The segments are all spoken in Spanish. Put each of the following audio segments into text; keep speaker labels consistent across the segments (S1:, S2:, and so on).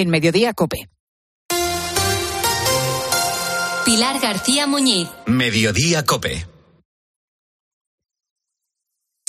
S1: En Mediodía Cope.
S2: Pilar García Muñiz.
S3: Mediodía Cope.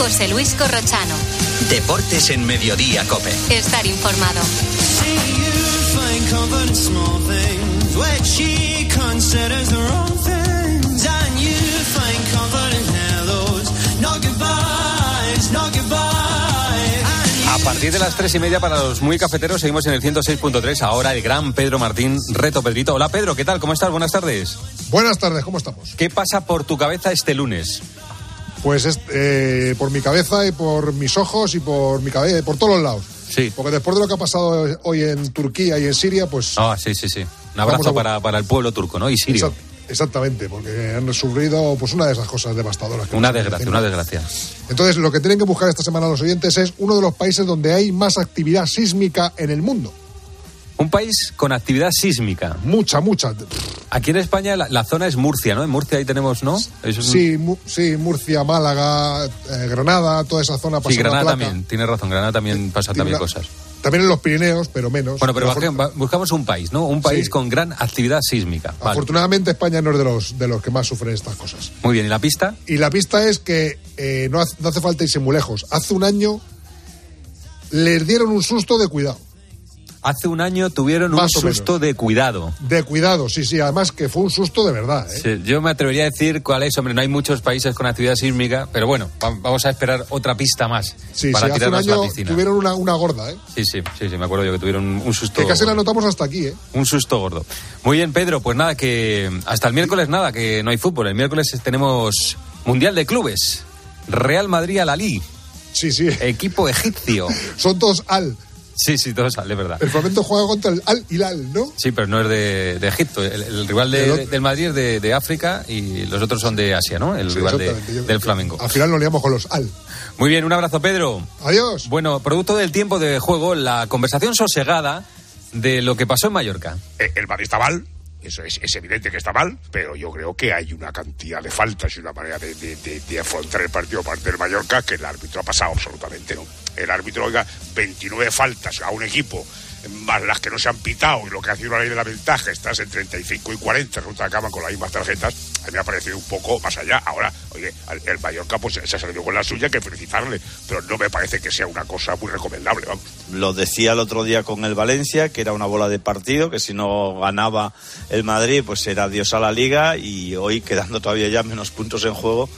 S2: José Luis Corrochano.
S3: Deportes en Mediodía Cope.
S2: Estar informado.
S4: A partir de las tres y media para los muy cafeteros seguimos en el 106.3. Ahora el gran Pedro Martín, reto Pedrito. Hola Pedro, ¿qué tal? ¿Cómo estás? Buenas tardes.
S5: Buenas tardes, ¿cómo estamos?
S4: ¿Qué pasa por tu cabeza este lunes?
S5: Pues es, eh, por mi cabeza y por mis ojos y por mi cabeza, por todos los lados.
S4: Sí.
S5: Porque después de lo que ha pasado hoy en Turquía y en Siria, pues...
S4: Ah, sí, sí, sí. Un abrazo
S5: a-
S4: para, para el pueblo turco, ¿no? Y sirio.
S5: Exact- Exactamente, porque han sufrido pues una de esas cosas devastadoras. que
S4: Una desgracia, una desgracia.
S5: Entonces, lo que tienen que buscar esta semana los oyentes es uno de los países donde hay más actividad sísmica en el mundo.
S4: Un país con actividad sísmica.
S5: Mucha, mucha.
S4: Aquí en España la, la zona es Murcia, ¿no? En Murcia ahí tenemos, ¿no? Es
S5: Sí, Mu- sí, Murcia, Málaga, eh, Granada, toda esa zona
S4: Sí,
S5: pasa una
S4: Granada también, tiene razón, Granada también pasa también cosas.
S5: También en los Pirineos, pero menos.
S4: Bueno, pero buscamos un país, ¿no? Un país
S5: Sí.
S4: con gran actividad sísmica. Vale.
S5: Afortunadamente España no es de los, de los que más sufren estas cosas.
S4: Muy bien, ¿y la pista?
S5: Y la pista es que eh, no, hace, no hace falta irse muy lejos. Hace un año les dieron un susto de cuidado.
S4: Hace un año tuvieron un
S5: Más
S4: susto de cuidado.
S5: De cuidado, sí, sí. Además que fue un susto de verdad. ¿eh?
S4: Sí, yo me atrevería a decir cuál es, hombre, no hay muchos países con actividad sísmica, pero bueno, va- vamos a esperar otra pista más
S5: Sí,
S4: para
S5: sí, hace un
S4: tirarnos a
S5: año
S4: la piscina.
S5: tuvieron una, una gorda, ¿eh?
S4: Sí, sí, sí, sí, me acuerdo yo que tuvieron un, susto.
S5: Que casi la notamos hasta aquí, ¿eh?
S4: Un susto gordo. Muy bien, Pedro, pues nada, que hasta el miércoles nada, que no hay fútbol. El miércoles tenemos Mundial de Clubes. Real Madrid a la.
S5: Sí, sí.
S4: Equipo egipcio.
S5: Son todos al.
S4: Sí, sí, todo sale, verdad.
S5: El Flamengo juega contra el al Hilal, ¿no?
S4: Sí, pero no es de, de Egipto. El, el rival de-
S5: El otro-
S4: del Madrid es de, de África y los otros son de Asia, ¿no? El
S5: Sí,
S4: rival.
S5: Yo-
S4: del Flamengo.
S5: Al final nos liamos con los al.
S4: Muy bien, un abrazo, Pedro.
S5: Adiós.
S4: Bueno, producto del tiempo de juego, la conversación sosegada de lo que pasó en Mallorca.
S6: Eh, el Madrid está mal, eso es, es evidente que está mal, pero yo creo que hay una cantidad de faltas y una manera de, de- de- afrontar el partido parte del Mallorca que el árbitro ha pasado absolutamente, ¿no? El árbitro, oiga, 29 faltas a un equipo, más las que no se han pitado y lo que ha sido la ley de la ventaja, estás en 35 y 40, resulta que acaban con las mismas tarjetas, a mí me ha parecido un poco más allá. Ahora, oye, el, Mallorca pues se ha salido con la suya, que felicitarle, pero no me parece que sea una cosa muy recomendable, vamos.
S7: Lo decía el otro día con el Valencia, que era una bola de partido, que si no ganaba el Madrid, pues era adiós a la liga y hoy quedando todavía ya menos puntos en juego,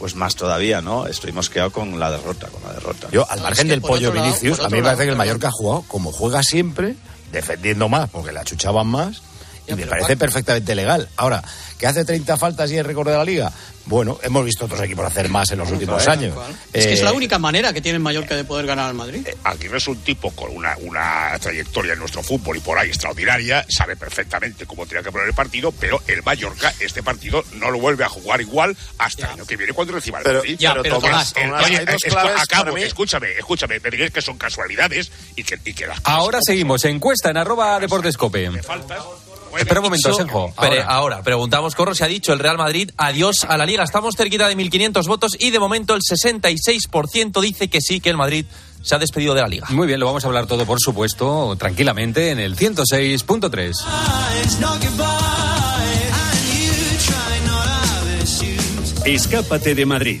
S7: pues más todavía, ¿no? Estuvimos quedado con la derrota, con la derrota.
S8: Yo, al margen
S9: que
S8: del pollo
S9: lado-
S8: Vinicius, a mí me parece que el Mallorca ha jugado como juega siempre, defendiendo más, porque la achuchaban más, y me parece perfectamente legal. Ahora, que hace 30 faltas y es récord de la liga, bueno, hemos visto otros equipos hacer más en los últimos años.
S9: Es que es
S8: Eh,
S9: la única manera que tiene el Mallorca de poder ganar al Madrid.
S6: Eh, Aguirre es un tipo con una, una trayectoria en nuestro fútbol y por ahí extraordinaria, sabe perfectamente cómo tiene que poner el partido, pero el Mallorca este partido no lo vuelve a jugar igual hasta el año que viene cuando reciba el
S7: Pero-
S6: Madrid.
S9: Ya, pero Tomás,
S6: El-
S7: Tomás, hay dos
S6: acabo, escúchame, escúchame, me diréis que son casualidades y que, y que las cosas
S4: Ahora seguimos, encuesta en arroba deportescope.
S6: son. faltas.
S4: Espera un momento, Ahora.
S10: ahora, preguntamos, Corro, se ha dicho el Real Madrid, adiós a la Liga. Estamos cerquita de 1.500 votos y de momento el 66% dice que sí, que el Madrid se ha despedido de la Liga.
S4: Muy bien, lo vamos a hablar todo, por supuesto, tranquilamente en el 106.3.
S11: Escápate de Madrid.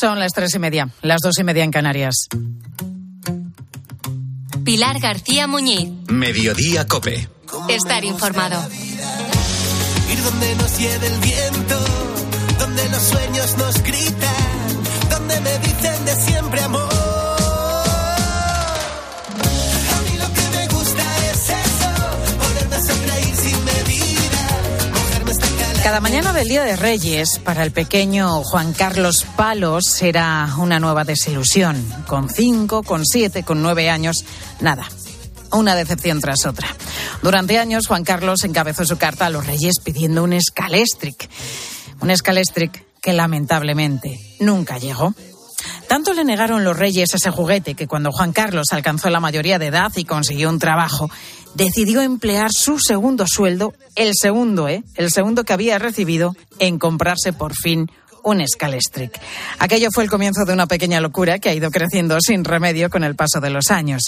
S1: Son las tres y media, las dos y media en Canarias.
S2: Pilar García Muñiz.
S3: Mediodía Cope.
S2: Estar informado.
S12: Ir donde nos lleve el viento, donde los sueños nos gritan, donde me dicen de siempre amor.
S1: Cada mañana del Día de Reyes, para el pequeño Juan Carlos Palos, será una nueva desilusión. Con cinco, con siete, con nueve años, nada. Una decepción tras otra. Durante años, Juan Carlos encabezó su carta a los Reyes pidiendo un Scalestric. Un Scalestric que lamentablemente nunca llegó. Tanto le negaron los reyes ese juguete que cuando Juan Carlos alcanzó la mayoría de edad y consiguió un trabajo, decidió emplear su segundo sueldo, el segundo, ¿eh? El segundo que había recibido, en comprarse por fin un Scalestric. Aquello fue el comienzo de una pequeña locura que ha ido creciendo sin remedio con el paso de los años.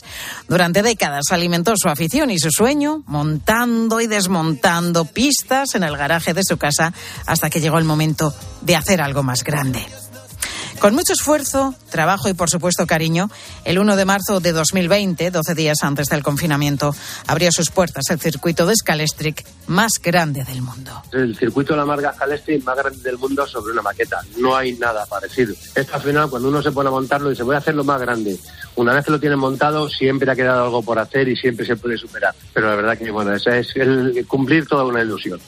S1: Durante décadas alimentó su afición y su sueño, montando y desmontando pistas en el garaje de su casa hasta que llegó el momento de hacer algo más grande. Con mucho esfuerzo, trabajo y, por supuesto, cariño, el 1 de marzo de 2020, 12 días antes del confinamiento, abrió sus puertas el circuito de Scalestric más grande del mundo.
S13: El circuito de la marca Scalestric más grande del mundo sobre una maqueta. No hay nada parecido. Esto al final, cuando uno se pone a montarlo, dice, voy a hacerlo más grande. Una vez que lo tienen montado, siempre ha quedado algo por hacer y siempre se puede superar. Pero la verdad que, bueno, esa es el cumplir toda una ilusión.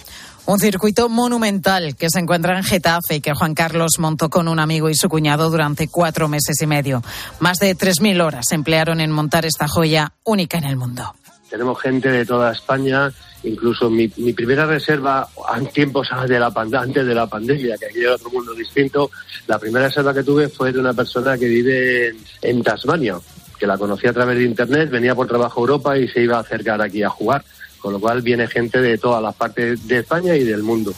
S1: Un circuito monumental que se encuentra en Getafe y que Juan Carlos montó con un amigo y su cuñado durante cuatro meses y medio. Más de 3.000 horas se emplearon en montar esta joya única en el mundo.
S13: Tenemos gente de toda España, incluso mi, primera reserva en tiempos de la, antes de la pandemia, que aquí era otro mundo distinto, la primera reserva que tuve fue de una persona que vive en, en Tasmania, que la conocí a través de Internet, venía por trabajo a Europa y se iba a acercar aquí a jugar, con lo cual viene gente de todas las partes de España y del mundo.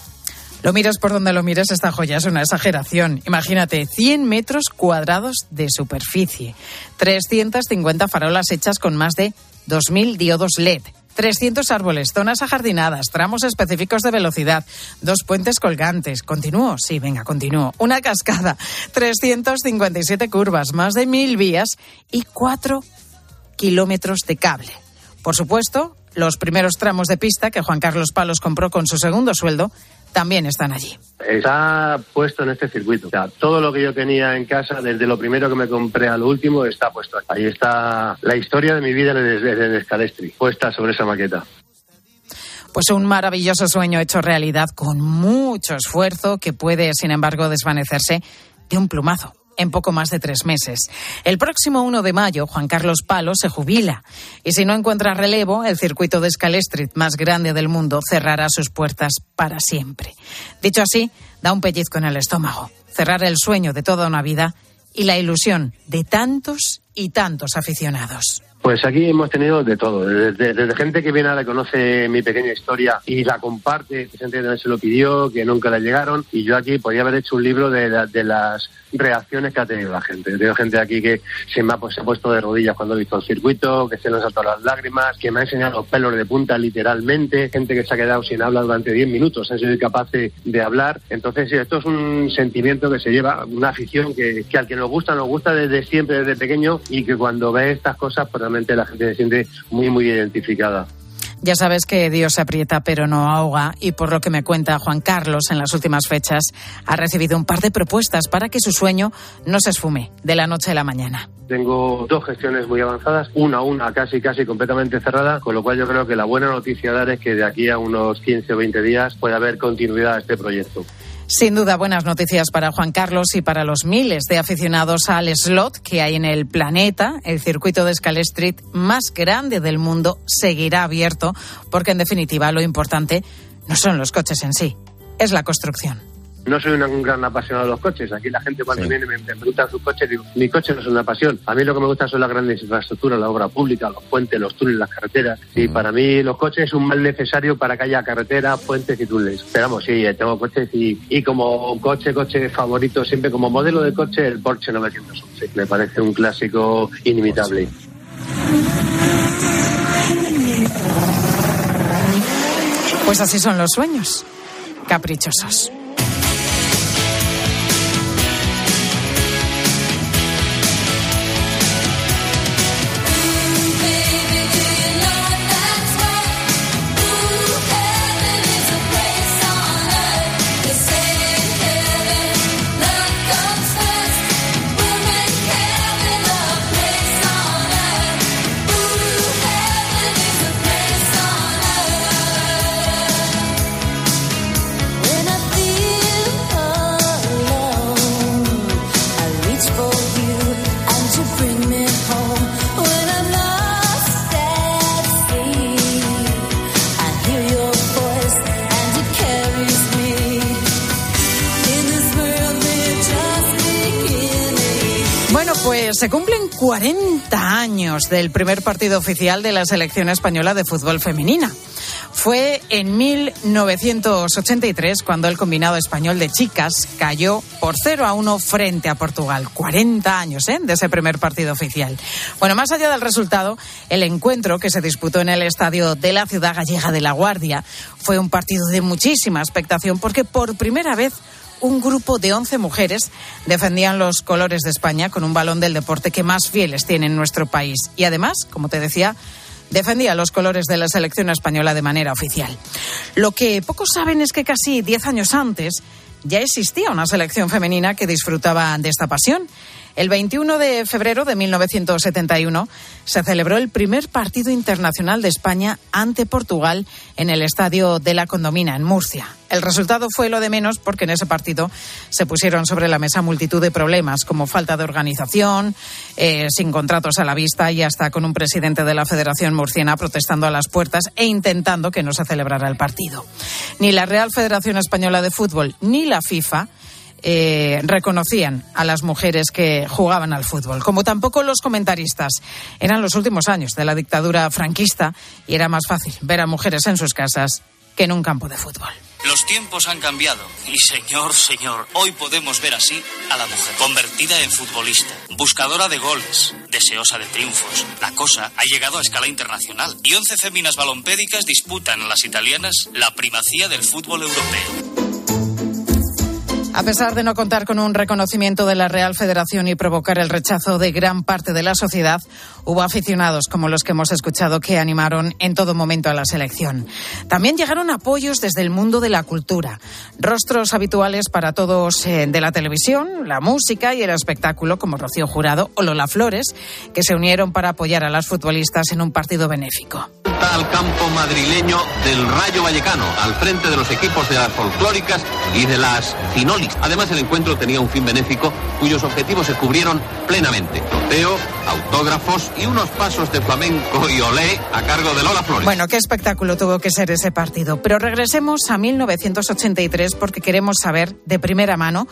S1: Lo miras por donde lo mires, esta joya es una exageración. Imagínate, 100 metros cuadrados de superficie, 350 farolas hechas con más de 2.000 diodos LED. 300 árboles, zonas ajardinadas, tramos específicos de velocidad, dos puentes colgantes. Continúo, sí, venga, continúo. Una cascada, 357 curvas, más de mil vías y 4 kilómetros de cable. Por supuesto, los primeros tramos de pista que Juan Carlos Palos compró con su segundo sueldo también están allí.
S13: Está puesto en este circuito. O sea, todo lo que yo tenía en casa, desde lo primero que me compré a lo último, está puesto. Ahí está la historia de mi vida desde el Scalestri, puesta sobre esa maqueta.
S1: Pues un maravilloso sueño hecho realidad con mucho esfuerzo que puede, sin embargo, desvanecerse de un plumazo en poco más de tres meses. El próximo 1 de mayo, Juan Carlos Palo se jubila. Y si no encuentra relevo, el circuito de Scalestrit más grande del mundo cerrará sus puertas para siempre. Dicho así, da un pellizco en el estómago. Cerrar el sueño de toda una vida y la ilusión de tantos y tantos aficionados.
S13: Pues aquí hemos tenido de todo, desde, gente que viene ahora conoce mi pequeña historia y la comparte, que gente que se lo pidió, que nunca le llegaron, y yo aquí podía haber hecho un libro de, la- las reacciones que ha tenido la gente. Tengo gente aquí que se me ha, pues, puesto de rodillas cuando ha visto el circuito, que se le han saltado las lágrimas, que me ha enseñado los pelos de punta literalmente, gente que se ha quedado sin habla durante 10 minutos, han sido incapaces de hablar. Entonces, esto es un sentimiento que se lleva, una afición que, que al que nos gusta, nos gusta desde siempre, desde pequeño, y que cuando ve estas cosas, pues realmente la gente se siente muy, muy identificada.
S1: Ya sabes que Dios se aprieta pero no ahoga y por lo que me cuenta Juan Carlos en las últimas fechas ha recibido un par de propuestas para que su sueño no se esfume de la noche a la mañana.
S13: Tengo dos gestiones muy avanzadas, una una casi casi completamente cerrada, con lo cual yo creo que la buena noticia a dar es que de aquí a unos 15 o 20 días puede haber continuidad a este proyecto.
S1: Sin duda, buenas noticias para Juan Carlos y para los miles de aficionados al slot que hay en el planeta. El circuito de Scalestrit más grande del mundo seguirá abierto porque, en definitiva, lo importante no son los coches en sí, es la construcción.
S13: No soy un gran apasionado de los coches. Aquí la gente cuando viene me, me pregunta sus coches, digo, mi coche no es una pasión. A mí lo que me gusta son las grandes infraestructuras, la obra pública, los puentes, los túneles, las carreteras. Y para mí los coches es un mal necesario para que haya carreteras, puentes y túneles. Pero vamos, sí, tengo coches y, y como coche, coche favorito, siempre como modelo de coche, el Porsche 911. Me parece un clásico inimitable.
S1: Pues así son los sueños, caprichosos. Se cumplen 40 años del primer partido oficial de la selección española de fútbol femenina. Fue en 1983 cuando el combinado español de chicas cayó por 0 a 1 frente a Portugal. 40 años ¿eh? de ese primer partido oficial. Bueno, más allá del resultado, el encuentro que se disputó en el estadio de la ciudad gallega de La Guardia fue un partido de muchísima expectación porque por primera vez un grupo de 11 mujeres defendían los colores de España con un balón del deporte que más fieles tiene en nuestro país. Y además, como te decía, defendía los colores de la selección española de manera oficial. Lo que pocos saben es que casi 10 años antes ya existía una selección femenina que disfrutaba de esta pasión. El 21 de febrero de 1971 se celebró el primer partido internacional de España ante Portugal en el Estadio de la Condomina, en Murcia. El resultado fue lo de menos porque en ese partido se pusieron sobre la mesa multitud de problemas, como falta de organización, eh, sin contratos a la vista y hasta con un presidente de la Federación Murciana protestando a las puertas e intentando que no se celebrara el partido. Ni la Real Federación Española de Fútbol ni la FIFA eh, reconocían a las mujeres que jugaban al fútbol, como tampoco los comentaristas. Eran los últimos años de la dictadura franquista y era más fácil ver a mujeres en sus casas que en un campo de fútbol.
S14: Los tiempos han cambiado y señor, señor, hoy podemos ver así a la mujer, convertida en futbolista, buscadora de goles, deseosa de triunfos. La cosa ha llegado a escala internacional y 11 féminas balompédicas disputan a las italianas la primacía del fútbol europeo.
S1: A pesar de no contar con un reconocimiento de la Real Federación y provocar el rechazo de gran parte de la sociedad, hubo aficionados como los que hemos escuchado que animaron en todo momento a la selección. También llegaron apoyos desde el mundo de la cultura, rostros habituales para todos eh, de la televisión, la música y el espectáculo, como Rocío Jurado o Lola Flores, que se unieron para apoyar a las futbolistas en un partido benéfico.
S15: Al campo madrileño del Rayo Vallecano, al frente de los equipos de las folclóricas y de las Además, el encuentro tenía un fin benéfico cuyos objetivos se cubrieron plenamente. Trofeo, autógrafos y unos pasos de flamenco y olé a cargo de Lola Flores.
S1: Bueno, qué espectáculo tuvo que ser ese partido. Pero regresemos a 1983 porque queremos saber de primera mano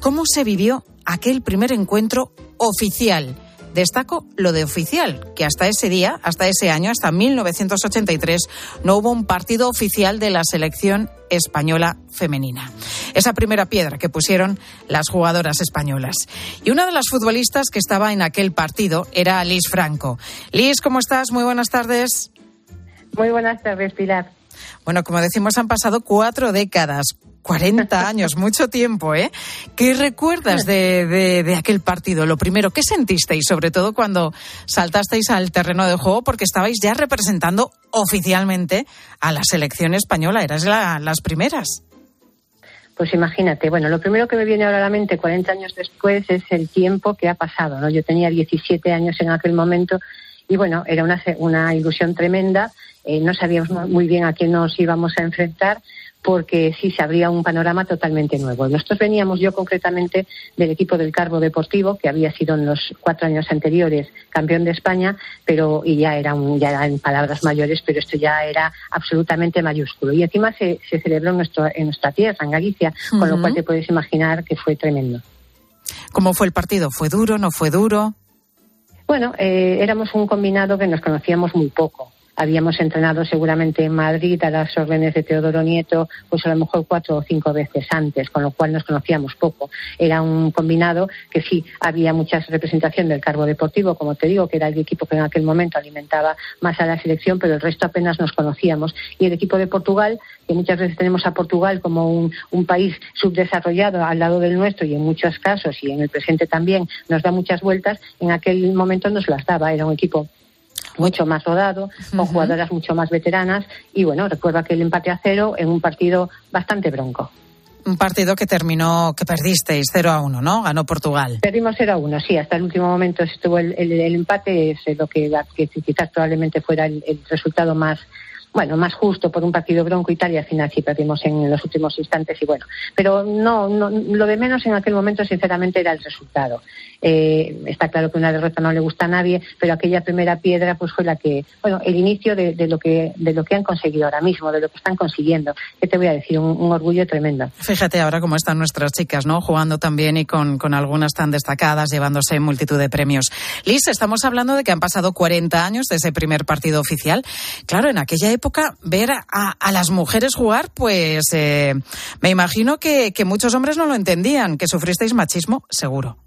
S1: cómo se vivió aquel primer encuentro oficial Destaco lo de oficial, que hasta ese día, hasta ese año, hasta 1983, no hubo un partido oficial de la selección española femenina. Esa primera piedra que pusieron las jugadoras españolas. Y una de las futbolistas que estaba en aquel partido era Liz Franco. Liz, ¿cómo estás? Muy buenas tardes.
S16: Muy buenas tardes, Pilar.
S1: Bueno, como decimos, han pasado cuatro décadas. 40 años, mucho tiempo, ¿eh? ¿Qué recuerdas de, de, aquel partido? Lo primero, ¿qué sentisteis, sobre todo cuando saltasteis al terreno de juego? Porque estabais ya representando oficialmente a la selección española, eras las primeras.
S16: Pues imagínate, bueno, lo primero que me viene ahora a la mente 40 años después es el tiempo que ha pasado, ¿no? Yo tenía 17 años en aquel momento y bueno, era una, una ilusión tremenda, eh, no sabíamos muy bien a quién nos íbamos a enfrentar, porque sí se abría un panorama totalmente nuevo. Nosotros veníamos, yo concretamente, del equipo del Carbo Deportivo, que había sido en los cuatro años anteriores campeón de España, pero y ya era, un, ya en palabras mayores, pero esto ya era absolutamente mayúsculo. Y encima se, celebró en, nuestro, en nuestra tierra, en Galicia, con lo cual te puedes imaginar que fue tremendo.
S1: ¿Cómo fue el partido? ¿Fue duro? ¿No fue duro?
S16: Bueno, eh, éramos un combinado que nos conocíamos muy poco habíamos entrenado seguramente en Madrid a las órdenes de Teodoro Nieto, pues a lo mejor cuatro o cinco veces antes, con lo cual nos conocíamos poco. Era un combinado que sí había mucha representación del cargo deportivo, como te digo, que era el equipo que en aquel momento alimentaba más a la selección, pero el resto apenas nos conocíamos. Y el equipo de Portugal, que muchas veces tenemos a Portugal como un, país subdesarrollado al lado del nuestro y en muchos casos y en el presente también nos da muchas vueltas, en aquel momento nos las daba. Era un equipo mucho más rodado, con jugadoras mucho más veteranas y bueno, recuerdo aquel empate a cero en un partido bastante bronco.
S1: Un partido que terminó, que perdisteis 0 a 1, ¿no? Ganó Portugal.
S16: Perdimos 0 a 1, sí, hasta el último momento estuvo el, el, empate, es lo que, que, quizás probablemente fuera el, resultado más, bueno, más justo por un partido bronco y tal, al final sí perdimos en los últimos instantes y bueno. Pero no, no lo de menos en aquel momento, sinceramente, era el resultado. Eh, está claro que una derrota no le gusta a nadie, pero aquella primera piedra pues fue la que, bueno, el inicio de, lo que de lo que han conseguido ahora mismo, de lo que están consiguiendo. ¿Qué te voy a decir? Un, orgullo tremendo.
S1: Fíjate ahora cómo están nuestras chicas, ¿no? Jugando también y con, con algunas tan destacadas, llevándose multitud de premios. Liz, estamos hablando de que han pasado 40 años de ese primer partido oficial. Claro, en aquella época ver a, las mujeres jugar, pues eh, me imagino que, que muchos hombres no lo entendían, que sufristeis machismo, seguro.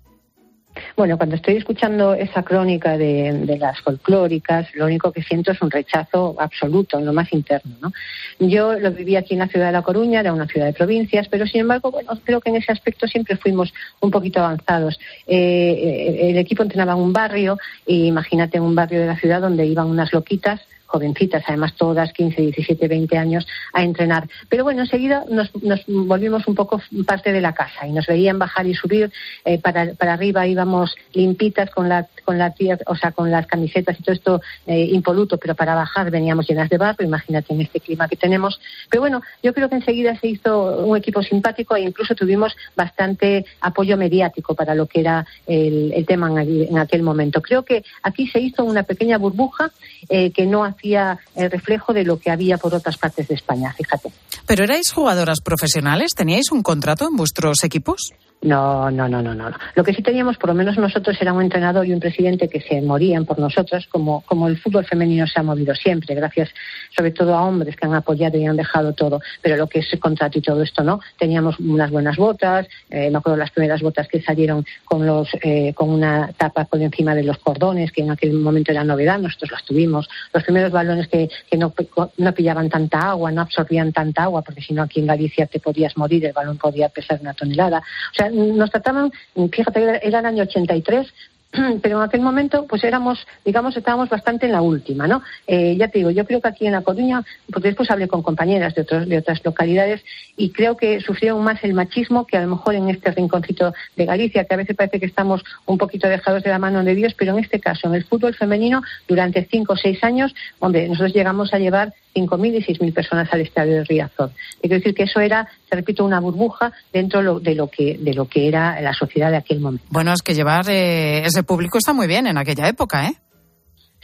S16: Bueno, cuando estoy escuchando esa crónica de, las folclóricas, lo único que siento es un rechazo absoluto en lo más interno. ¿no? Yo lo viví aquí en la ciudad de La Coruña, era una ciudad de provincias, pero sin embargo, bueno, creo que en ese aspecto siempre fuimos un poquito avanzados. Eh, el equipo entrenaba en un barrio, y imagínate un barrio de la ciudad donde iban unas loquitas jovencitas, además todas 15, 17, 20 años, a entrenar. Pero bueno, enseguida nos, volvimos un poco parte de la casa y nos veían bajar y subir. Eh, para, para arriba íbamos limpitas con la, con la o sea, con las camisetas y todo esto eh, impoluto, pero para bajar veníamos llenas de barro, imagínate en este clima que tenemos. Pero bueno, yo creo que enseguida se hizo un equipo simpático e incluso tuvimos bastante apoyo mediático para lo que era el, tema en, aquel momento. Creo que aquí se hizo una pequeña burbuja eh, que no hacía el reflejo de lo que había por otras partes de España, fíjate.
S1: ¿Pero erais jugadoras profesionales? ¿Teníais un contrato en vuestros equipos?
S16: No, no, no, no, no. Lo que sí teníamos, por lo menos nosotros, era un entrenador y un presidente que se morían por nosotros, como, como el fútbol femenino se ha movido siempre, gracias sobre todo a hombres que han apoyado y han dejado todo. Pero lo que es el contrato y todo esto, ¿no? Teníamos unas buenas botas, eh, me acuerdo las primeras botas que salieron con, los, eh, con una tapa por encima de los cordones, que en aquel momento era novedad, nosotros las tuvimos. Los primeros balones que, que no, no pillaban tanta agua, no absorbían tanta agua, porque si no aquí en Galicia te podías morir, el balón podía pesar una tonelada. O sea, nos trataban, fíjate, era el año 83, pero en aquel momento pues éramos, digamos, estábamos bastante en la última, ¿no? Eh, ya te digo, yo creo que aquí en La Coruña, porque después hablé con compañeras de, otros, de otras localidades y creo que sufrieron más el machismo que a lo mejor en este rinconcito de Galicia, que a veces parece que estamos un poquito dejados de la mano de Dios, pero en este caso, en el fútbol femenino, durante cinco o seis años, donde nosotros llegamos a llevar 5.000 y 6.000 personas al estadio de Riazor. Quiero decir que eso era, te repito, una burbuja dentro de lo que, de lo que era la sociedad de aquel momento.
S1: Bueno, es que llevar eh, ese público está muy bien en aquella época, ¿eh?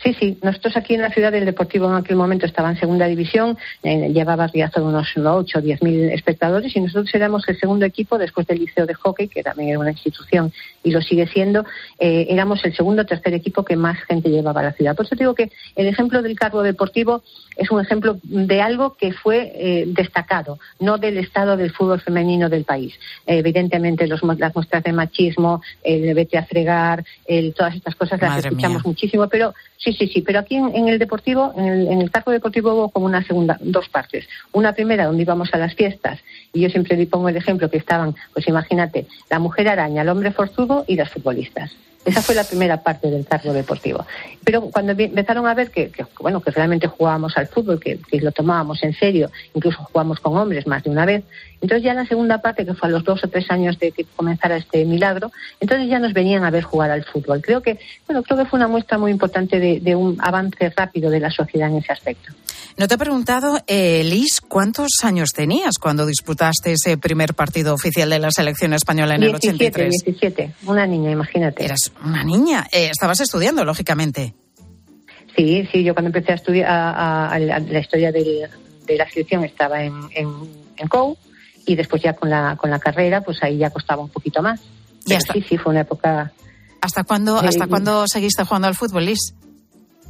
S16: Sí, sí. Nosotros aquí en la ciudad del Deportivo en aquel momento estaba en segunda división, eh, llevaba de unos 8 o 10 mil espectadores y nosotros éramos el segundo equipo después del Liceo de Hockey, que también era una institución y lo sigue siendo. Eh, éramos el segundo o tercer equipo que más gente llevaba a la ciudad. Por eso digo que el ejemplo del cargo deportivo es un ejemplo de algo que fue eh, destacado, no del estado del fútbol femenino del país. evidentemente, los, las muestras de machismo, el vete a fregar, el, todas estas cosas las escuchamos muchísimo, pero sí, sí, sí, pero aquí en, el deportivo, en el, en el cargo deportivo hubo como una segunda, dos partes. Una primera donde íbamos a las fiestas y yo siempre le pongo el ejemplo que estaban, pues imagínate, la mujer araña, el hombre forzudo y las futbolistas. Esa fue la primera parte del cargo deportivo. Pero cuando empezaron a ver que, bueno, que realmente jugábamos al fútbol, que, lo tomábamos en serio, incluso jugamos con hombres más de una vez, entonces ya la segunda parte, que fue a los dos o tres años de que comenzara este milagro, entonces ya nos venían a ver jugar al fútbol. Creo que, bueno, creo que fue una muestra muy importante de, un avance rápido de la sociedad en ese aspecto.
S1: No te he preguntado, eh, Liz, ¿cuántos años tenías cuando disputaste ese primer partido oficial de la selección española en el 83?
S16: 17, una niña, imagínate.
S1: Eras una niña. Eh, estabas estudiando, lógicamente.
S16: Sí, sí, yo cuando empecé a estudiar a, la historia de la selección estaba en, en, en COU y después ya con la, con la carrera, pues ahí ya costaba un poquito más. Y hasta, sí, sí, fue una época...
S1: ¿Hasta cuándo, ¿Hasta cuándo seguiste jugando al fútbol, Liz?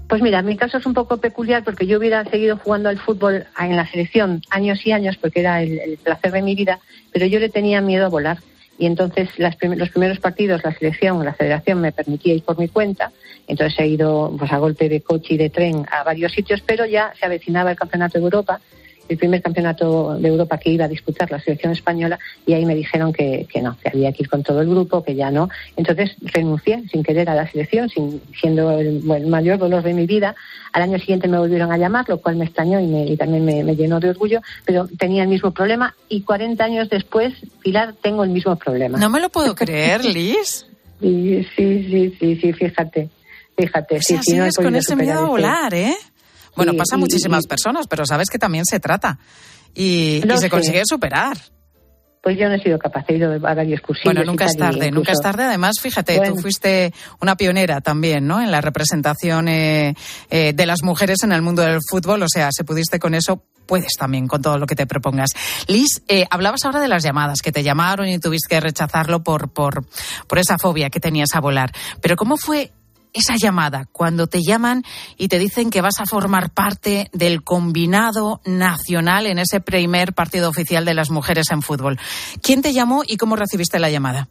S16: Pues mira, mi caso es un poco peculiar porque yo hubiera seguido jugando al fútbol en la selección años y años porque era el placer de mi vida, pero yo le tenía miedo a volar y entonces los primeros partidos la selección la federación me permitía ir por mi cuenta entonces he ido pues a golpe de coche y de tren a varios sitios pero ya se avecinaba el campeonato de Europa el primer campeonato de Europa que iba a disputar la selección española y ahí me dijeron que, que no, que había que ir con todo el grupo, que ya no. Entonces renuncié sin querer a la selección, sin, siendo el, mayor dolor de mi vida. Al año siguiente me volvieron a llamar, lo cual me extrañó y, me, y también me, me, llenó de orgullo, pero tenía el mismo problema y 40 años después, Pilar, tengo el mismo problema.
S1: No me lo puedo creer, Liz.
S16: sí, sí, sí, sí, sí, fíjate. Fíjate,
S1: sí, sí, no con ese miedo a volar, ¿eh? Bueno, pasa a muchísimas
S16: y-
S1: personas, pero sabes que también se trata. Y, se
S16: sé.
S1: consigue superar.
S16: Pues yo no he sido capaz, he ido a varios cursillos.
S1: Bueno, nunca es tarde, nunca es tarde. Además, fíjate,
S16: Bueno.
S1: tú fuiste una pionera también, ¿no? En la representación eh, eh, de las mujeres en el mundo del fútbol. O sea, si pudiste con eso, puedes también con todo lo que te propongas. Liz, eh, hablabas ahora de las llamadas, que te llamaron y tuviste que rechazarlo por, por, por esa fobia que tenías a volar. Pero ¿cómo fue esa llamada cuando te llaman y te dicen que vas a formar parte del combinado nacional en ese primer partido oficial de las mujeres en fútbol? ¿Quién te llamó y cómo recibiste la llamada?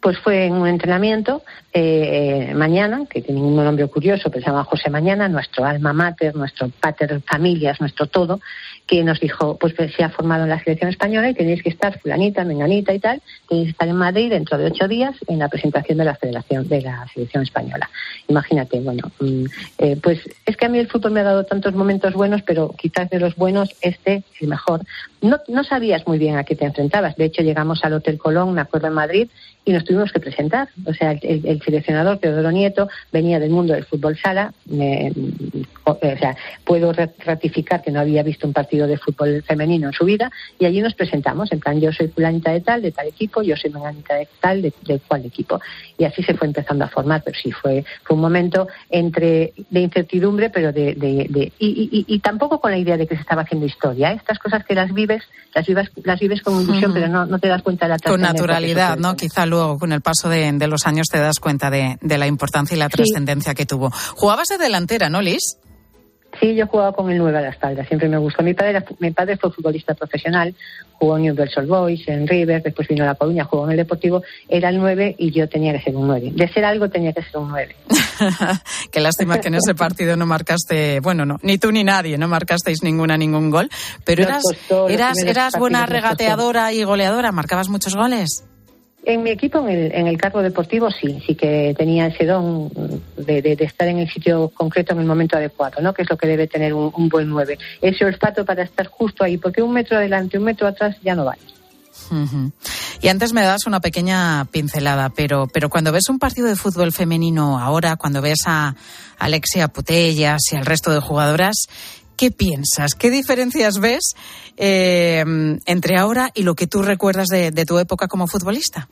S16: Pues fue en un entrenamiento eh, mañana, que tiene un nombre curioso, que se llama José Mañana, nuestro alma mater, nuestro pater familias, nuestro todo, que nos dijo, pues que se ha formado en la selección española y tenéis que estar fulanita, menganita y tal, tenéis que estar en Madrid dentro de ocho días en la presentación de la federación de la selección española. Imagínate, bueno, mm, eh, pues es que a mí el fútbol me ha dado tantos momentos buenos, pero quizás de los buenos este el mejor. No, no sabías muy bien a qué te enfrentabas. De hecho, llegamos al Hotel Colón, me acuerdo en Madrid, y nos tuvimos que presentar. O sea, el, el- el seleccionador Teodoro Nieto venía del mundo del fútbol sala. me- o sea, puedo ra- ratificar que no había visto un partido de fútbol femenino en su vida y allí nos presentamos. En plan, yo soy fulanita de tal, de tal equipo, yo soy menganita de tal, de, de cual equipo. Y así se fue empezando a formar. Pero sí, fue, fue un momento entre de incertidumbre, pero de. de- de- y, y- tampoco con la idea de que se estaba haciendo historia. ¿eh? Estas cosas que las vives, las vives, las vives con ilusión, pero no, no te das cuenta de la
S1: Con naturalidad, ¿no? Quizá luego, con el paso de, de los años, te das cuenta de, de la importancia y la trascendencia que tuvo. Jugabas de delantera, ¿no, Liz?
S16: Sí, yo jugaba con el 9 a la espalda, siempre me gustó. Mi padre, era- mi padre fue futbolista profesional, jugó en Newell's Boys, en River, después vino a La Coruña, jugó en el Deportivo, era el 9 y yo tenía que ser un 9. De ser algo tenía que ser un 9.
S1: Qué lástima que en ese partido no marcaste, bueno, no, ni tú ni nadie, no marcasteis ninguna, ningún gol. Pero eras,
S16: costó
S1: eras, eras buena regateadora y goleadora, marcabas muchos goles.
S16: En mi equipo, en el, en el cargo deportivo, sí, sí que tenía ese don de, de- estar en el sitio concreto en el momento adecuado, ¿no? Que es lo que debe tener un, un buen 9. Ese olfato para estar justo ahí, porque un metro adelante, un metro atrás ya no vale.
S1: Y antes me das una pequeña pincelada, pero, pero cuando ves un partido de fútbol femenino ahora, cuando ves a Alexia Putellas y al resto de jugadoras, ¿qué piensas? ¿Qué diferencias ves eh, entre ahora y lo que tú recuerdas de, de tu época como futbolista?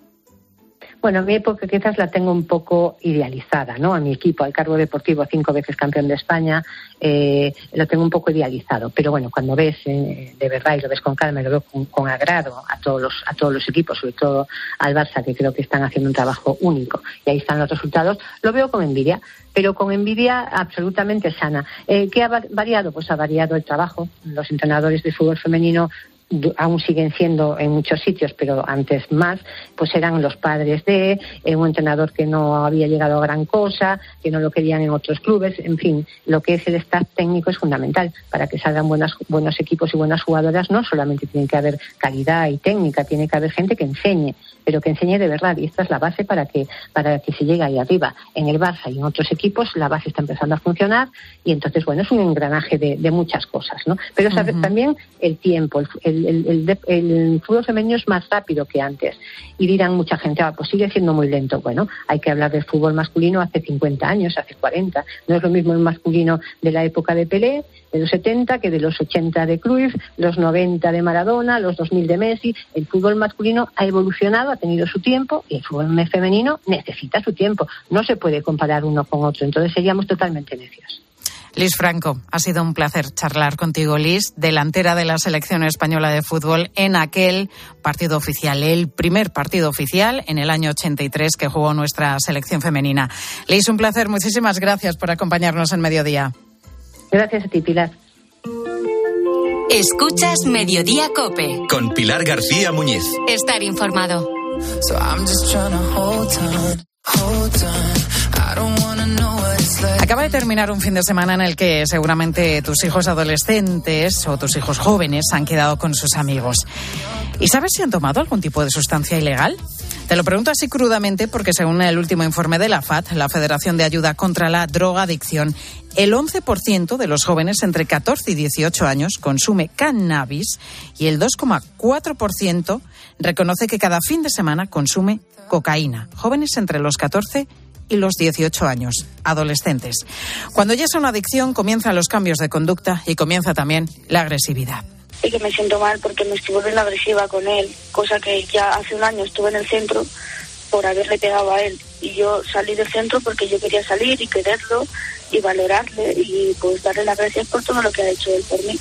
S16: Bueno, mi época quizás la tengo un poco idealizada, ¿no? A mi equipo, al cargo deportivo, cinco veces campeón de España, eh, lo tengo un poco idealizado. Pero bueno, cuando ves eh, de verdad y lo ves con calma y lo veo con, con agrado a todos, los, a todos los equipos, sobre todo al Barça, que creo que están haciendo un trabajo único y ahí están los resultados, lo veo con envidia, pero con envidia absolutamente sana. Eh, ¿Qué ha va- variado? Pues ha variado el trabajo. Los entrenadores de fútbol femenino aún siguen siendo en muchos sitios, pero antes más, pues eran los padres de eh, un entrenador que no había llegado a gran cosa, que no lo querían en otros clubes, en fin, lo que es el staff técnico es fundamental para que salgan buenas, buenos equipos y buenas jugadoras. No solamente tiene que haber calidad y técnica, tiene que haber gente que enseñe, pero que enseñe de verdad. Y esta es la base para que para que se llegue ahí arriba. En el Barça y en otros equipos la base está empezando a funcionar y entonces bueno es un engranaje de, de muchas cosas, ¿no? Pero sabe-
S1: Ujú.
S16: también el tiempo, el, el fútbol femenino es más rápido que antes. Y dirán mucha gente, ah, pues sigue siendo muy lento. Bueno, hay que hablar del fútbol masculino hace 50 años, hace 40. No es lo mismo el masculino de la época de Pelé, de los 70, que de los 80 de Cruyff, los 90 de Maradona, los 2000 de Messi. El fútbol masculino ha evolucionado, ha tenido su tiempo y el fútbol femenino necesita su tiempo. No se puede comparar uno con otro. Entonces seríamos totalmente necios.
S1: Liz Franco, ha sido un placer charlar contigo, Liz, delantera de la selección española de fútbol en aquel partido oficial, el primer partido oficial en el año 83 que jugó nuestra selección femenina. Liz, un placer, muchísimas gracias por acompañarnos en Mediodía.
S16: Gracias a ti, Pilar.
S2: Escuchas Mediodía Cope.
S3: Con Pilar García Muñiz.
S2: Estar informado.
S12: So I'm just
S1: Acaba de terminar un fin de semana en el que seguramente tus hijos adolescentes o tus hijos jóvenes han quedado con sus amigos. ¿Y sabes si han tomado algún tipo de sustancia ilegal? Te lo pregunto así crudamente porque según el último informe de la FAT, la Federación de Ayuda contra la Drogadicción, el 11% de los jóvenes entre 14 y 18 años consume cannabis y el 2,4% reconoce que cada fin de semana consume cocaína. Jóvenes entre los 14 y los 18 años, adolescentes. Cuando ya es una adicción, comienzan los cambios de conducta y comienza también la agresividad.
S17: Y que me siento mal porque me estoy volviendo agresiva con él, cosa que ya hace un año estuve en el centro por haberle pegado a él. Y yo salí del centro porque yo quería salir y quererlo y valorarle y pues darle las gracias por todo lo que ha hecho él por mí.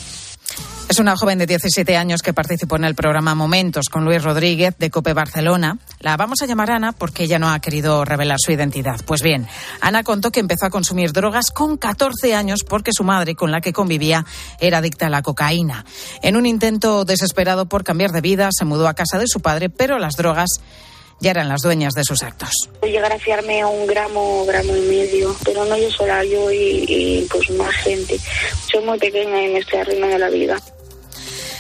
S1: Es una joven de 17 años que participó en el programa Momentos con Luis Rodríguez de Cope Barcelona. La vamos a llamar Ana porque ella no ha querido revelar su identidad. Pues bien, Ana contó que empezó a consumir drogas con 14 años porque su madre, con la que convivía, era adicta a la cocaína. En un intento desesperado por cambiar de vida, se mudó a casa de su padre, pero las drogas ya eran las dueñas de sus actos.
S17: Llegar a fiarme un gramo, gramo y medio, pero no yo sola, yo y, y pues más gente. Soy muy pequeña y me estoy arruinando la vida.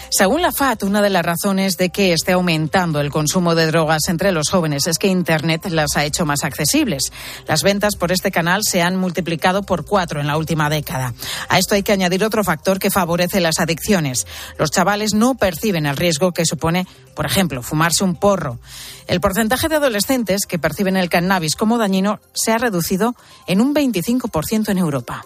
S1: Según la FAT, una de las razones de que esté aumentando el consumo de drogas entre los jóvenes es que Internet las ha hecho más accesibles. Las ventas por este canal se han multiplicado por cuatro en la última década. A esto hay que añadir otro factor que favorece las adicciones. Los chavales no perciben el riesgo que supone, por ejemplo, fumarse un porro. El porcentaje de adolescentes que perciben el cannabis como dañino se ha reducido en un 25% en Europa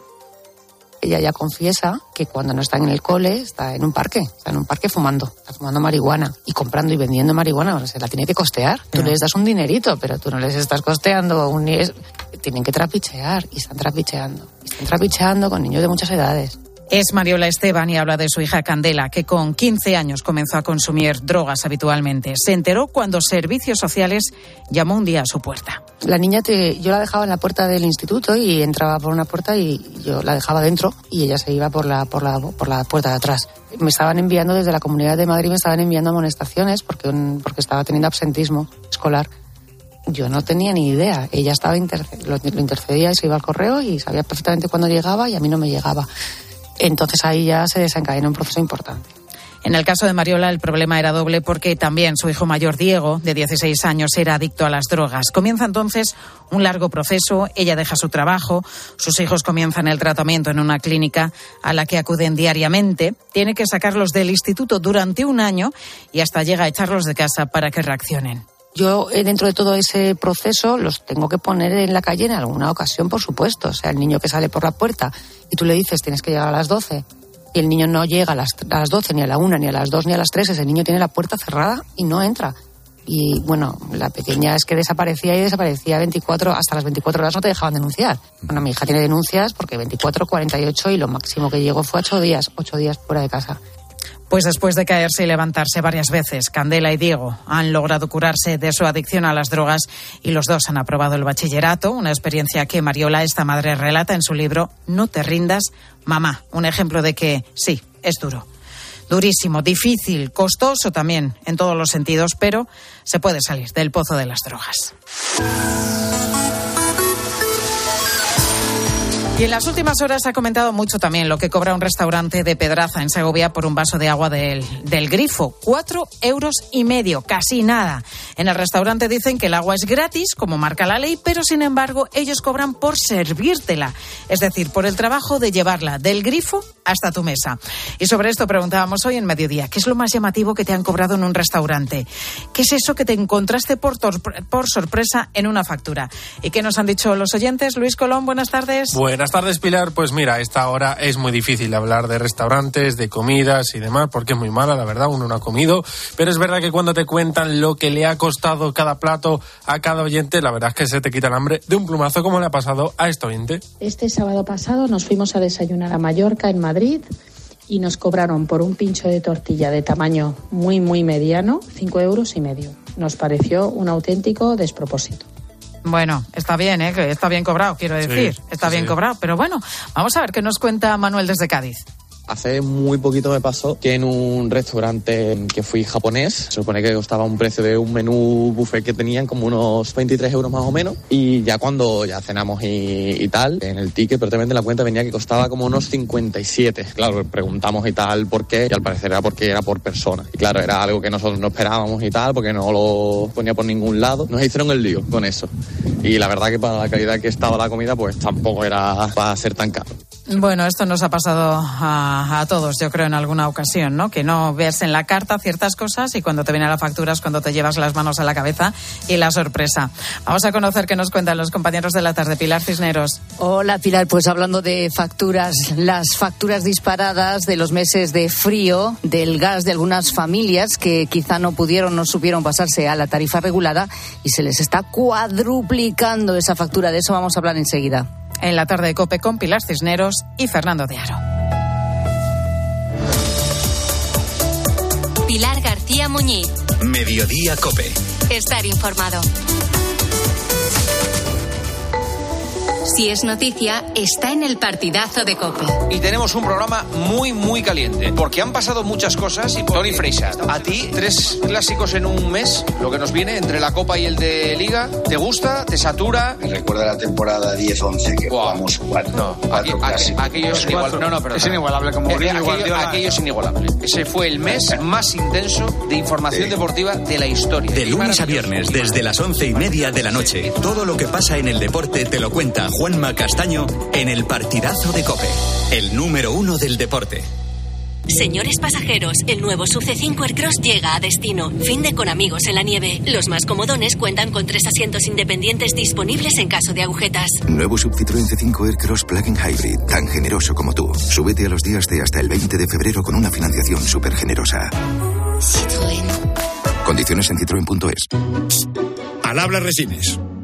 S18: ella ya confiesa que cuando no está en el cole está en un parque, está en un parque fumando, está fumando marihuana y comprando y vendiendo marihuana, se la tiene que costear. Tú les das un dinerito, pero tú no les estás costeando un tienen que trapichear y están trapicheando. Y están trapicheando con niños de muchas edades.
S1: Es Mariola Esteban y habla de su hija Candela, que con 15 años comenzó a consumir drogas habitualmente. Se enteró cuando Servicios Sociales llamó un día a su puerta.
S18: La niña, te, yo la dejaba en la puerta del instituto y entraba por una puerta y yo la dejaba dentro y ella se iba por la, por la, por la puerta de atrás. Me estaban enviando desde la Comunidad de Madrid, me estaban enviando amonestaciones porque, porque estaba teniendo absentismo escolar. Yo no tenía ni idea. Ella estaba lo, lo intercedía y se iba al correo y sabía perfectamente cuándo llegaba y a mí no me llegaba. Entonces ahí ya se desencadena un proceso importante.
S1: En el caso de Mariola, el problema era doble porque también su hijo mayor, Diego, de 16 años, era adicto a las drogas. Comienza entonces un largo proceso, ella deja su trabajo, sus hijos comienzan el tratamiento en una clínica a la que acuden diariamente, tiene que sacarlos del instituto durante un año y hasta llega a echarlos de casa para que reaccionen.
S18: Yo, eh, dentro de todo ese proceso, los tengo que poner en la calle en alguna ocasión, por supuesto. O sea, el niño que sale por la puerta y tú le dices tienes que llegar a las 12 y el niño no llega a las, a las 12, ni a la 1, ni a las 2, ni a las 3, ese niño tiene la puerta cerrada y no entra. Y bueno, la pequeña es que desaparecía y desaparecía 24, hasta las 24 horas no te dejaban denunciar. Bueno, mi hija tiene denuncias porque 24, 48 y lo máximo que llegó fue 8 días, 8 días fuera de casa.
S1: Pues después de caerse y levantarse varias veces, Candela y Diego han logrado curarse de su adicción a las drogas y los dos han aprobado el bachillerato, una experiencia que Mariola, esta madre, relata en su libro No te rindas, mamá. Un ejemplo de que sí, es duro. Durísimo, difícil, costoso también en todos los sentidos, pero se puede salir del pozo de las drogas. Y en las últimas horas ha comentado mucho también lo que cobra un restaurante de Pedraza en Segovia por un vaso de agua del, del, grifo. Cuatro euros y medio, casi nada. En el restaurante dicen que el agua es gratis, como marca la ley, pero sin embargo ellos cobran por servírtela. Es decir, por el trabajo de llevarla del grifo hasta tu mesa. Y sobre esto preguntábamos hoy en mediodía, ¿qué es lo más llamativo que te han cobrado en un restaurante? ¿Qué es eso que te encontraste por, por sorpresa en una factura? ¿Y qué nos han dicho los oyentes? Luis Colón, buenas tardes.
S19: Buenas tardes, Pilar. Pues mira, esta hora es muy difícil hablar de restaurantes, de comidas y demás, porque es muy mala, la verdad, uno no ha comido. Pero es verdad que cuando te cuentan lo que le ha costado cada plato a cada oyente, la verdad es que se te quita el hambre de un plumazo, como le ha pasado a este oyente.
S20: Este sábado pasado nos fuimos a desayunar a Mallorca, en Madrid, y nos cobraron por un pincho de tortilla de tamaño muy, muy mediano, cinco euros y medio. Nos pareció un auténtico despropósito.
S1: Bueno, está bien, ¿eh? está bien cobrado, quiero decir. está bien cobrado. Pero bueno, vamos a ver qué nos cuenta Manuel desde Cádiz.
S21: Hace muy poquito me pasó que en un restaurante que fui japonés, se supone que costaba un precio de un menú buffet que tenían como unos 23 euros más o menos. Y ya cuando ya cenamos y, tal, en el ticket, también en la cuenta venía que costaba como unos 57. Claro, preguntamos y tal por qué, y al parecer era porque era por persona. Y claro, era algo que nosotros no esperábamos y tal, porque no lo ponía por ningún lado. Nos hicieron el lío con eso. Y la verdad que para la calidad que estaba la comida, pues tampoco era para ser tan caro.
S1: Bueno, esto nos ha pasado a, a, todos, yo creo, en alguna ocasión, ¿no? Que no ves en la carta ciertas cosas y cuando te viene la factura es cuando te llevas las manos a la cabeza y la sorpresa. Vamos a conocer qué nos cuentan los compañeros de la tarde. Pilar Cisneros.
S18: Hola, Pilar. Pues hablando de facturas, las facturas disparadas de los meses de frío, del gas de algunas familias que quizá no pudieron, no supieron pasarse a la tarifa regulada y se les está cuadruplicando esa factura. De eso vamos a hablar enseguida
S1: en la tarde de Cope con Pilar Cisneros y Fernando de Aro.
S2: Pilar García Muñiz.
S3: Mediodía Cope.
S2: Estar informado. Si es noticia, está en el partidazo de Cope.
S22: Y tenemos un programa muy, muy caliente, porque han pasado muchas cosas y Tony Freisa, a ti tres clásicos en un mes, lo que nos viene entre la Copa y el de Liga, ¿te gusta? ¿Te satura?
S23: Me recuerda la temporada 10-11 que jugamos cuatro,
S22: no, cuatro aquí, aquello es, inigual, no, no,
S21: es inigualable como
S22: aquello, aquello, aquello es inigualable. Ese fue el mes más intenso de información sí. deportiva de la historia.
S3: De lunes a viernes, desde las once y media de la noche, todo lo que pasa en el deporte te lo cuenta Juanma Castaño en el partidazo de Cope, el número uno del deporte.
S2: Señores pasajeros, el nuevo Sub C5 Aircross llega a destino. Fin de con amigos en la nieve. Los más comodones cuentan con tres asientos independientes disponibles en caso de agujetas.
S24: Nuevo Sub Citroën C5 Aircross Plug-in Hybrid, tan generoso como tú. Súbete a los días de hasta el 20 de febrero con una financiación súper generosa.
S2: Citroën.
S24: Condiciones en citroen.es.
S25: Al habla Resines.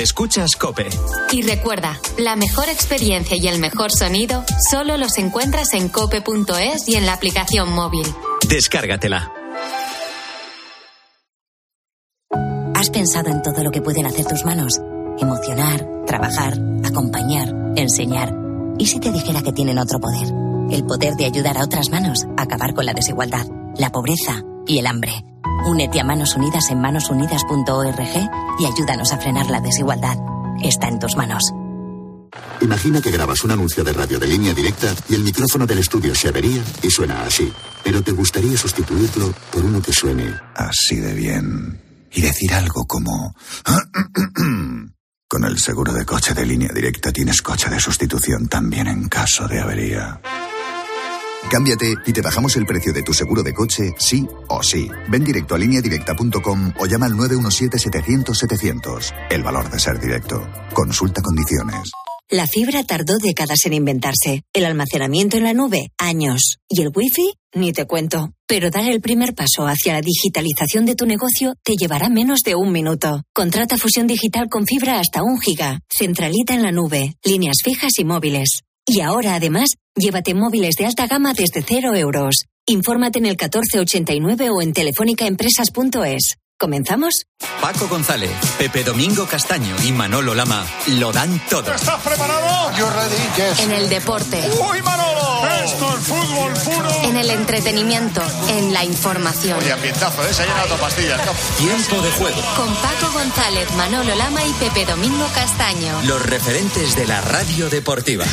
S3: Escuchas Cope.
S2: Y recuerda, la mejor experiencia y el mejor sonido solo los encuentras en cope.es y en la aplicación móvil.
S3: Descárgatela.
S26: ¿Has pensado en todo lo que pueden hacer tus manos? Emocionar, trabajar, acompañar, enseñar. ¿Y si te dijera que tienen otro poder? El poder de ayudar a otras manos a acabar con la desigualdad, la pobreza y el hambre. Únete a Manos Unidas en manosunidas.org y ayúdanos a frenar la desigualdad. Está en tus manos.
S24: Imagina que grabas un anuncio de radio de línea directa y el micrófono del estudio se avería y suena así. Pero te gustaría sustituirlo por uno que suene
S27: así de bien. Y decir algo como... Con el seguro de coche de línea directa tienes coche de sustitución también en caso de avería.
S24: Cámbiate y te bajamos el precio de tu seguro de coche, sí o sí. Ven directo a lineadirecta.com o llama al 917-700-700. El valor de ser directo. Consulta condiciones.
S26: La fibra tardó décadas en inventarse. El almacenamiento en la nube, años. Y el wifi, ni te cuento. Pero dar el primer paso hacia la digitalización de tu negocio te llevará menos de un minuto. Contrata fusión digital con fibra hasta un giga. Centralita en la nube. Líneas fijas y móviles. Y ahora, además, llévate móviles de alta gama desde cero euros. Infórmate en el 1489 o en telefónicaempresas.es. ¿Comenzamos?
S3: Paco González, Pepe Domingo Castaño y Manolo Lama lo dan todo.
S25: ¿Estás preparado?
S21: Yo ready, yes.
S2: En el deporte.
S25: ¡Uy, Manolo! Esto es fútbol puro.
S2: En el entretenimiento, en la información.
S21: Oye, ambientazo, ¿eh? Se ha llenado pastillas.
S3: Tiempo de juego.
S2: Con Paco González, Manolo Lama y Pepe Domingo Castaño.
S3: Los referentes de la radio deportiva.